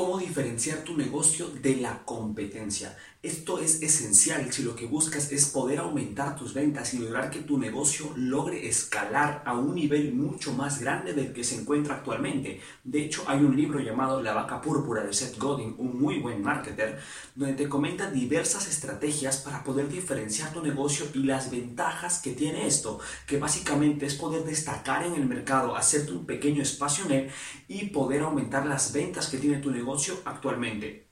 cómo diferenciar tu negocio de la competencia. Esto es esencial si lo que buscas es poder aumentar tus ventas y lograr que tu negocio logre escalar a un nivel mucho más grande del que se encuentra actualmente. De hecho, hay un libro llamado La vaca púrpura de Seth Godin, un muy buen marketer, donde te comenta diversas estrategias para poder diferenciar tu negocio y las ventajas que tiene esto, que básicamente es poder destacar en el mercado, hacerte un pequeño espacio en él y poder aumentar las ventas que tiene tu negocio actualmente.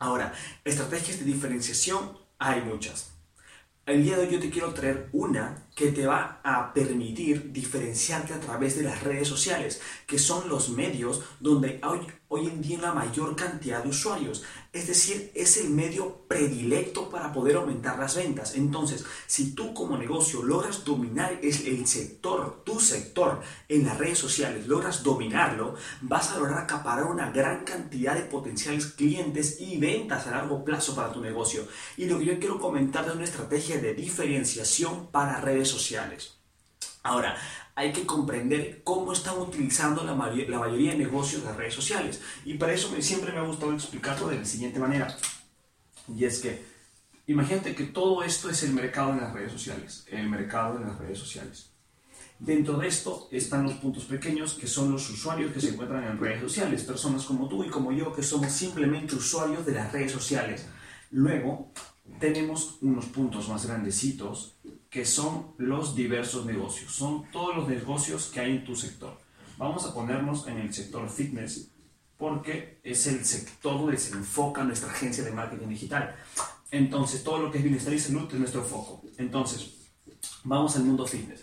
Ahora, estrategias de diferenciación hay muchas. El día de hoy yo te quiero traer una que te va a permitir diferenciarte a través de las redes sociales, que son los medios donde hay hoy en día la mayor cantidad de usuarios. Es decir, es el medio predilecto para poder aumentar las ventas. Entonces, si tú como negocio logras dominar el sector, tu sector en las redes sociales, logras dominarlo, vas a lograr acaparar una gran cantidad de potenciales clientes y ventas a largo plazo para tu negocio. Y lo que yo quiero comentar es una estrategia de diferenciación para redes sociales. Ahora, hay que comprender cómo están utilizando la, mayoría de negocios las redes sociales. Y para eso siempre me ha gustado explicarlo de la siguiente manera. Y es que, imagínate que todo esto es el mercado en las redes sociales. El mercado en las redes sociales. Dentro de esto están los puntos pequeños que son los usuarios que se encuentran en redes sociales, personas como tú y como yo que somos simplemente usuarios de las redes sociales. Luego tenemos unos puntos más grandecitos que son los diversos negocios. Son todos los negocios que hay en tu sector. Vamos a ponernos en el sector fitness porque es el sector donde se enfoca nuestra agencia de marketing digital. Entonces, todo lo que es bienestar y salud es nuestro foco. Entonces, vamos al mundo fitness.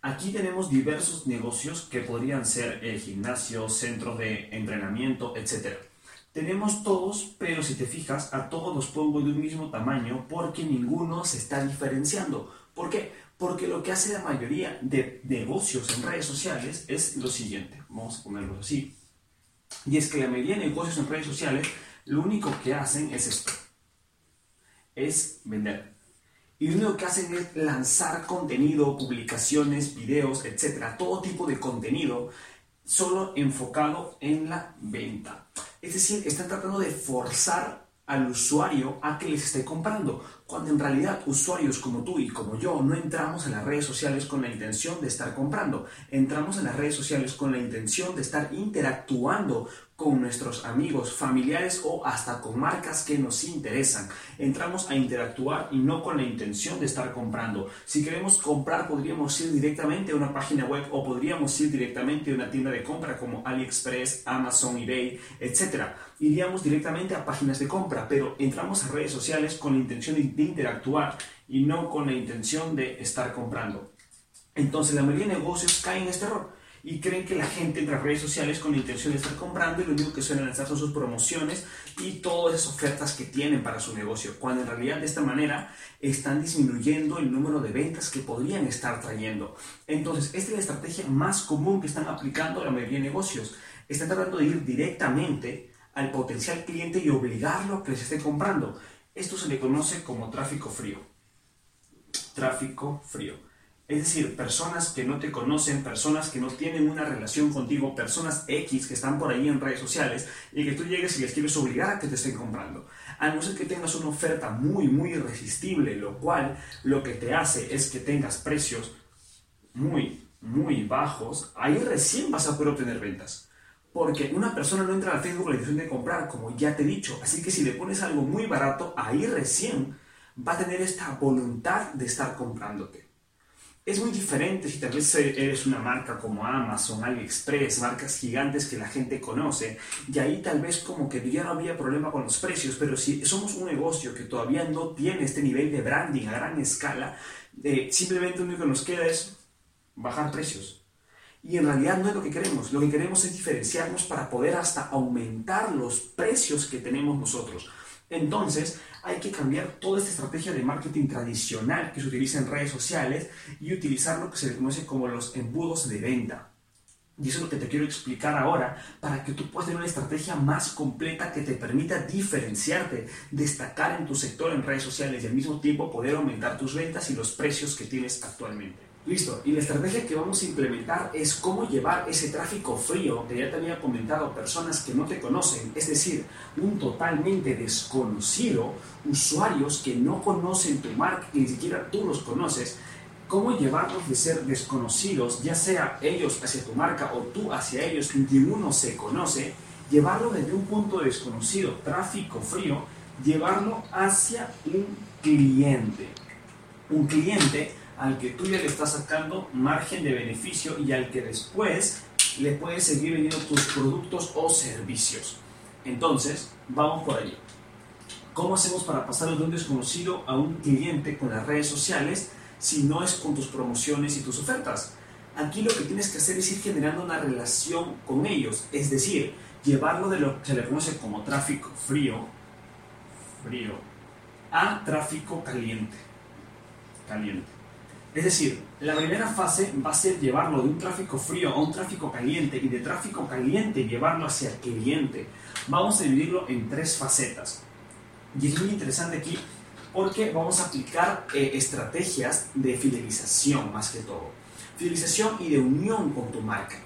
Aquí tenemos diversos negocios que podrían ser eh, gimnasios, centros de entrenamiento, etc. Tenemos todos, pero si te fijas, a todos los pongo de un mismo tamaño porque ninguno se está diferenciando. ¿Por qué? Porque lo que hace la mayoría de negocios en redes sociales es lo siguiente, vamos a ponerlo así, y es que la mayoría de negocios en redes sociales lo único que hacen es esto, es vender. Y lo único que hacen es lanzar contenido, publicaciones, videos, etcétera, todo tipo de contenido solo enfocado en la venta. Es decir, están tratando de forzar al usuario a que les esté comprando, cuando en realidad usuarios como tú y como yo no entramos en las redes sociales con la intención de estar comprando, entramos en las redes sociales con la intención de estar interactuando con nuestros amigos, familiares o hasta con marcas que nos interesan. Entramos a interactuar y no con la intención de estar comprando. Si queremos comprar podríamos ir directamente a una página web o podríamos ir directamente a una tienda de compra como AliExpress, Amazon, eBay, etc. Iríamos directamente a páginas de compra, pero entramos a redes sociales con la intención de interactuar y no con la intención de estar comprando. Entonces la mayoría de negocios caen en este error y creen que la gente entra a redes sociales con la intención de estar comprando y lo único que suelen lanzar son sus promociones y todas esas ofertas que tienen para su negocio, cuando en realidad de esta manera están disminuyendo el número de ventas que podrían estar trayendo. Entonces, esta es la estrategia más común que están aplicando la mayoría de negocios. Están tratando de ir directamente al potencial cliente y obligarlo a que les esté comprando. Esto se le conoce como tráfico frío. Tráfico frío. Es decir, personas que no te conocen, personas que no tienen una relación contigo, personas X que están por ahí en redes sociales y que tú llegues y les quieres obligar a que te estén comprando. A no ser que tengas una oferta muy, muy irresistible, lo cual lo que te hace es que tengas precios muy, muy bajos, ahí recién vas a poder obtener ventas. Porque una persona no entra al Facebook con la intención de comprar, como ya te he dicho. Así que si le pones algo muy barato, ahí recién va a tener esta voluntad de estar comprándote. Es muy diferente si tal vez eres una marca como Amazon, AliExpress, marcas gigantes que la gente conoce, y ahí tal vez como que ya no había problema con los precios, pero si somos un negocio que todavía no tiene este nivel de branding a gran escala, eh, simplemente lo único que nos queda es bajar precios. Y en realidad no es lo que queremos, lo que queremos es diferenciarnos para poder hasta aumentar los precios que tenemos nosotros. Entonces, hay que cambiar toda esta estrategia de marketing tradicional que se utiliza en redes sociales y utilizar lo que se le conoce como los embudos de venta. Y eso es lo que te quiero explicar ahora para que tú puedas tener una estrategia más completa que te permita diferenciarte, destacar en tu sector en redes sociales y al mismo tiempo poder aumentar tus ventas y los precios que tienes actualmente. Listo, y la estrategia que vamos a implementar es cómo llevar ese tráfico frío que ya te había comentado, personas que no te conocen, es decir, un totalmente desconocido, usuarios que no conocen tu marca, ni siquiera tú los conoces, cómo llevarlos de ser desconocidos, ya sea ellos hacia tu marca o tú hacia ellos, que uno se conoce, llevarlo desde un punto desconocido, tráfico frío, llevarlo hacia un cliente. Un cliente al que tú ya le estás sacando margen de beneficio y al que después le puedes seguir vendiendo tus productos o servicios. Entonces, vamos por allí. ¿Cómo hacemos para pasar de un desconocido a un cliente con las redes sociales si no es con tus promociones y tus ofertas? Aquí lo que tienes que hacer es ir generando una relación con ellos, es decir, llevarlo de lo que se le conoce como tráfico frío, frío, a tráfico caliente. Caliente. Es decir, la primera fase va a ser llevarlo de un tráfico frío a un tráfico caliente y de tráfico caliente llevarlo hacia el cliente. Vamos a dividirlo en tres facetas. Y es muy interesante aquí porque vamos a aplicar eh, estrategias de fidelización más que todo. Fidelización y de unión con tu marca.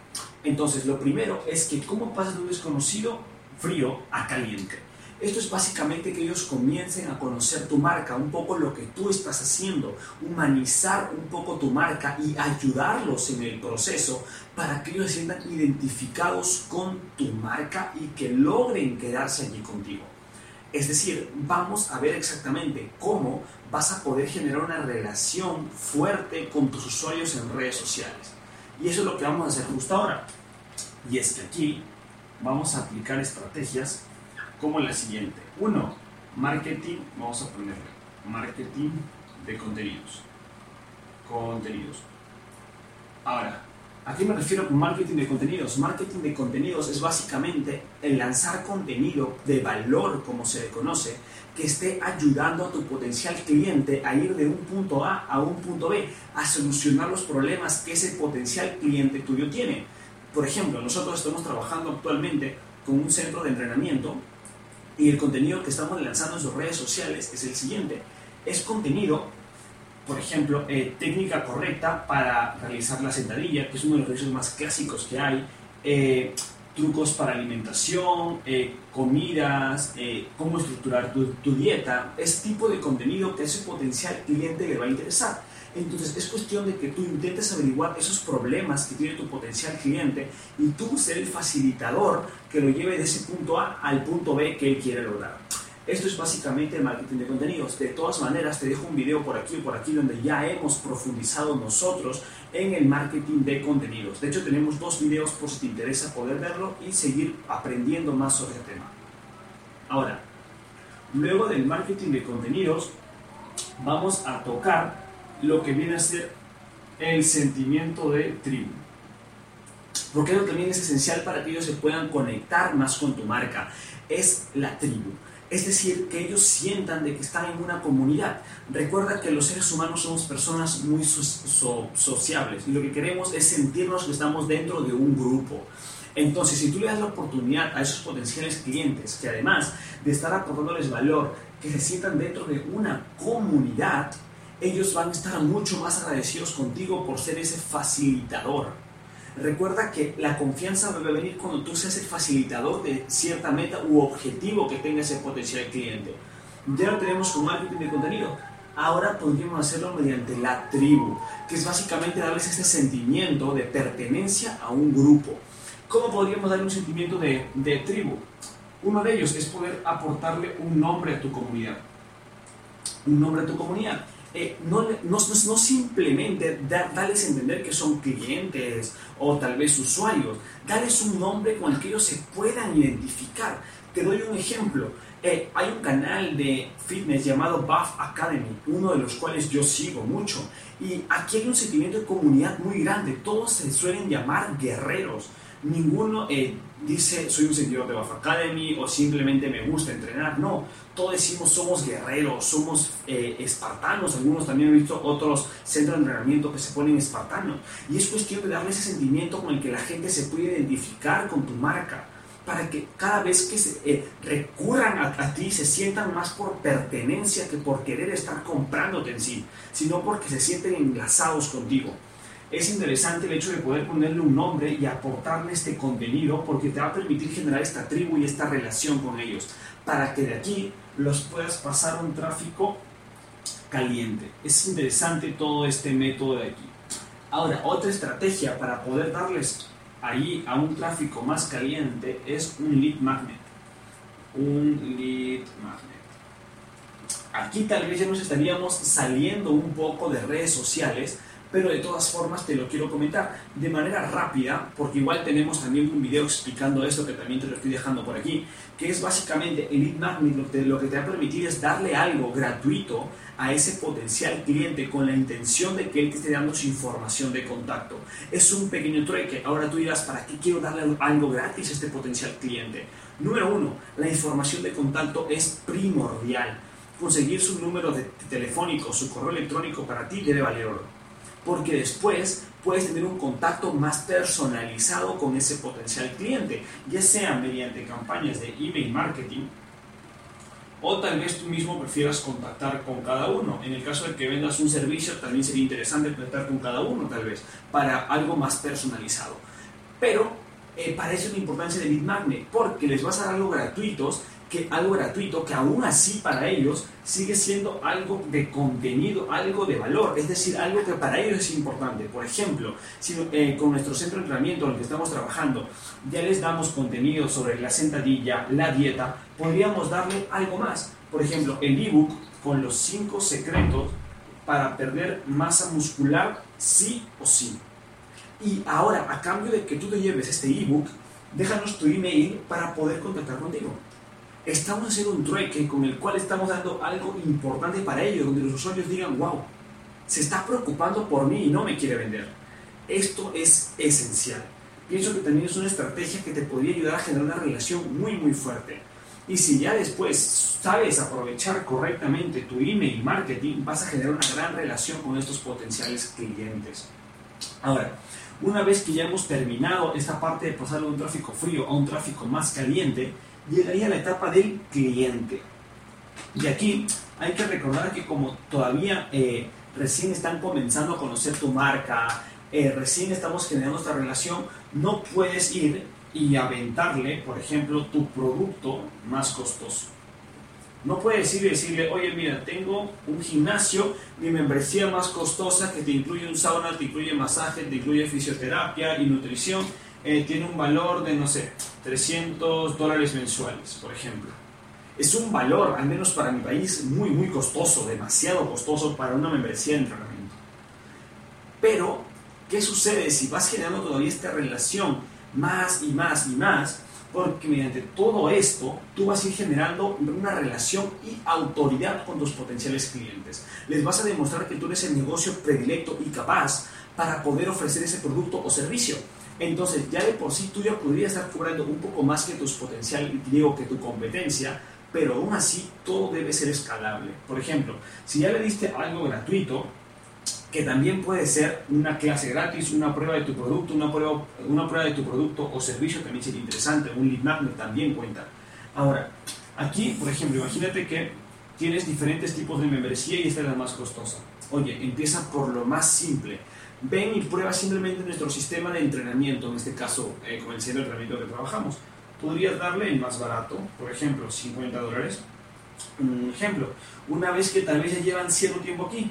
Entonces, lo primero es que cómo pasas de un desconocido frío a caliente. Esto es básicamente que ellos comiencen a conocer tu marca, un poco lo que tú estás haciendo, humanizar un poco tu marca y ayudarlos en el proceso para que ellos se sientan identificados con tu marca y que logren quedarse allí contigo. Es decir, vamos a ver exactamente cómo vas a poder generar una relación fuerte con tus usuarios en redes sociales. Y eso es lo que vamos a hacer justo ahora. Y es que aquí vamos a aplicar estrategias como la siguiente. Uno, marketing, vamos a ponerle marketing de contenidos. Contenidos. Ahora, ¿a qué me refiero con marketing de contenidos? Marketing de contenidos es básicamente el lanzar contenido de valor, como se le conoce, que esté ayudando a tu potencial cliente a ir de un punto A a un punto B, a solucionar los problemas que ese potencial cliente tuyo tiene. Por ejemplo, nosotros estamos trabajando actualmente con un centro de entrenamiento y el contenido que estamos lanzando en sus redes sociales es el siguiente. Es contenido, por ejemplo, eh, técnica correcta para realizar la sentadilla, que es uno de los ejercicios más clásicos que hay. Eh, trucos para alimentación, eh, comidas, cómo estructurar tu, dieta, es tipo de contenido que a ese potencial cliente le va a interesar. Entonces es cuestión de que tú intentes averiguar esos problemas que tiene tu potencial cliente y tú ser el facilitador que lo lleve de ese punto A al punto B que él quiere lograr. Esto es básicamente el marketing de contenidos. De todas maneras, te dejo un video por aquí o por aquí donde ya hemos profundizado nosotros en el marketing de contenidos. De hecho, tenemos dos videos por si te interesa poder verlo y seguir aprendiendo más sobre el tema. Ahora, luego del marketing de contenidos, vamos a tocar lo que viene a ser el sentimiento de tribu. Porque eso también es esencial para que ellos se puedan conectar más con tu marca. Es la tribu. Es decir, que ellos sientan de que están en una comunidad. Recuerda que los seres humanos somos personas muy sociables y lo que queremos es sentirnos que estamos dentro de un grupo. Entonces, si tú le das la oportunidad a esos potenciales clientes que además de estar aportándoles valor, que se sientan dentro de una comunidad, ellos van a estar mucho más agradecidos contigo por ser ese facilitador. Recuerda que la confianza a venir cuando tú seas el facilitador de cierta meta u objetivo que tenga ese potencial cliente. Ya lo tenemos con marketing de contenido. Ahora podríamos hacerlo mediante la tribu, que es básicamente darles este sentimiento de pertenencia a un grupo. ¿Cómo podríamos darle un sentimiento de, de tribu? Uno de ellos es poder aportarle un nombre a tu comunidad. Un nombre a tu comunidad. Eh, no, simplemente darles a entender que son clientes o tal vez usuarios, darles un nombre con el que ellos se puedan identificar. Te doy un ejemplo. Eh, hay un canal de fitness llamado Buff Academy, uno de los cuales yo sigo mucho. Y aquí hay un sentimiento de comunidad muy grande. Todos se suelen llamar guerreros. Ninguno eh, dice soy un seguidor de Buff Academy o simplemente me gusta entrenar. No, todos decimos somos guerreros, somos eh, espartanos. Algunos también he visto otros centros de entrenamiento que se ponen espartanos. Y es cuestión de darle ese sentimiento con el que la gente se puede identificar con tu marca. Para que cada vez que se, eh, recurran a, a, ti se sientan más por pertenencia que por querer estar comprándote en sí, sino porque se sienten enlazados contigo. Es interesante el hecho de poder ponerle un nombre y aportarle este contenido porque te va a permitir generar esta tribu y esta relación con ellos para que de aquí los puedas pasar a un tráfico caliente. Es interesante todo este método de aquí. Ahora, otra estrategia para poder darles ahí a un tráfico más caliente es un lead magnet. Un lead magnet. Aquí tal vez ya nos estaríamos saliendo un poco de redes sociales pero de todas formas te lo quiero comentar de manera rápida, porque igual tenemos también un video explicando esto que también te lo estoy dejando por aquí, que es básicamente el lead magnet lo que, te, va a permitir es darle algo gratuito a ese potencial cliente con la intención de que él te esté dando su información de contacto. Es un pequeño trueque. Ahora tú dirás, ¿para qué quiero darle algo gratis a este potencial cliente? Número uno, la información de contacto es primordial. Conseguir su número de telefónico, su correo electrónico para ti debe valer oro porque después puedes tener un contacto más personalizado con ese potencial cliente, ya sea mediante campañas de email marketing o tal vez tú mismo prefieras contactar con cada uno. En el caso de que vendas un servicio, también sería interesante contactar con cada uno, tal vez, para algo más personalizado. Pero eh, para eso importancia de Lead Magnet, porque les vas a dar algo gratuitos que algo gratuito, que aún así para ellos sigue siendo algo de contenido, algo de valor, es decir, algo que para ellos es importante. Por ejemplo, si eh, con nuestro centro de entrenamiento en el que estamos trabajando ya les damos contenido sobre la sentadilla, la dieta, podríamos darle algo más. Por ejemplo, el ebook con los 5 secretos para perder masa muscular sí o sí. Y ahora, a cambio de que tú te lleves este ebook, déjanos tu email para poder contactar contigo estamos haciendo un trueque con el cual estamos dando algo importante para ellos, donde los usuarios digan, wow, se está preocupando por mí y no me quiere vender. Esto es esencial. Pienso que también es una estrategia que te podría ayudar a generar una relación muy, muy fuerte. Y si ya después sabes aprovechar correctamente tu email marketing, vas a generar una gran relación con estos potenciales clientes. Ahora, una vez que ya hemos terminado esta parte de pasar de un tráfico frío a un tráfico más caliente, llegaría la etapa del cliente. Y aquí hay que recordar que como todavía eh, recién están comenzando a conocer tu marca, eh, recién estamos generando esta relación, no puedes ir y aventarle, por ejemplo, tu producto más costoso. No puedes ir y decirle, oye, mira, tengo un gimnasio, mi membresía más costosa que te incluye un sauna, te incluye masaje, te incluye fisioterapia y nutrición, eh, tiene un valor de, no sé, 300 dólares mensuales, por ejemplo. Es un valor, al menos para mi país, muy, muy costoso, demasiado costoso para una membresía de entrenamiento. Pero, ¿qué sucede si vas generando todavía esta relación más y más y más? Porque mediante todo esto, tú vas a ir generando una relación y autoridad con tus potenciales clientes. Les vas a demostrar que tú eres el negocio predilecto y capaz para poder ofrecer ese producto o servicio entonces, ya de por sí tú ya podrías estar cobrando un poco más que tus potencial, digo, que tu competencia, pero aún así todo debe ser escalable. Por ejemplo, si ya le diste algo gratuito, que también puede ser una clase gratis, una prueba de tu producto, una prueba, una prueba de tu producto o servicio también sería interesante, un lead magnet también cuenta. Ahora, aquí, por ejemplo, imagínate que tienes diferentes tipos de membresía y esta es la más costosa. Oye, empieza por lo más simple ven y prueba simplemente nuestro sistema de entrenamiento, en este caso eh, con el centro de entrenamiento que trabajamos. Podrías darle el más barato, por ejemplo, 50 dólares. Un ejemplo, una vez que tal vez ya llevan cierto tiempo aquí,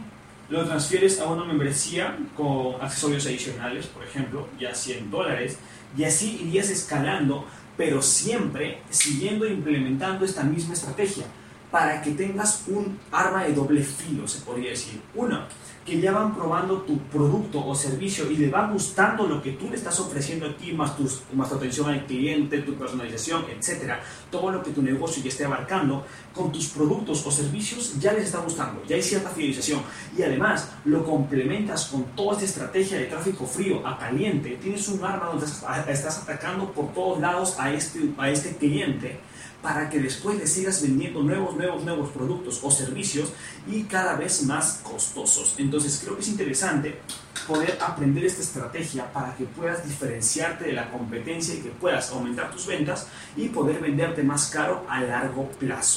lo transfieres a una membresía con accesorios adicionales, por ejemplo, ya 100 dólares, y así irías escalando, pero siempre siguiendo implementando esta misma estrategia para que tengas un arma de doble filo, se podría decir. Uno, que ya van probando tu producto o servicio y le va gustando lo que tú le estás ofreciendo aquí, más, tus, más tu atención al cliente, tu personalización, etcétera, todo lo que tu negocio ya esté abarcando, con tus productos o servicios ya les está gustando, ya hay cierta fidelización. Y además lo complementas con toda esta estrategia de tráfico frío a caliente, tienes un arma donde estás atacando por todos lados a este, a este cliente para que después le sigas vendiendo nuevos, nuevos, nuevos productos o servicios y cada vez más costosos. Entonces creo que es interesante poder aprender esta estrategia para que puedas diferenciarte de la competencia y que puedas aumentar tus ventas y poder venderte más caro a largo plazo.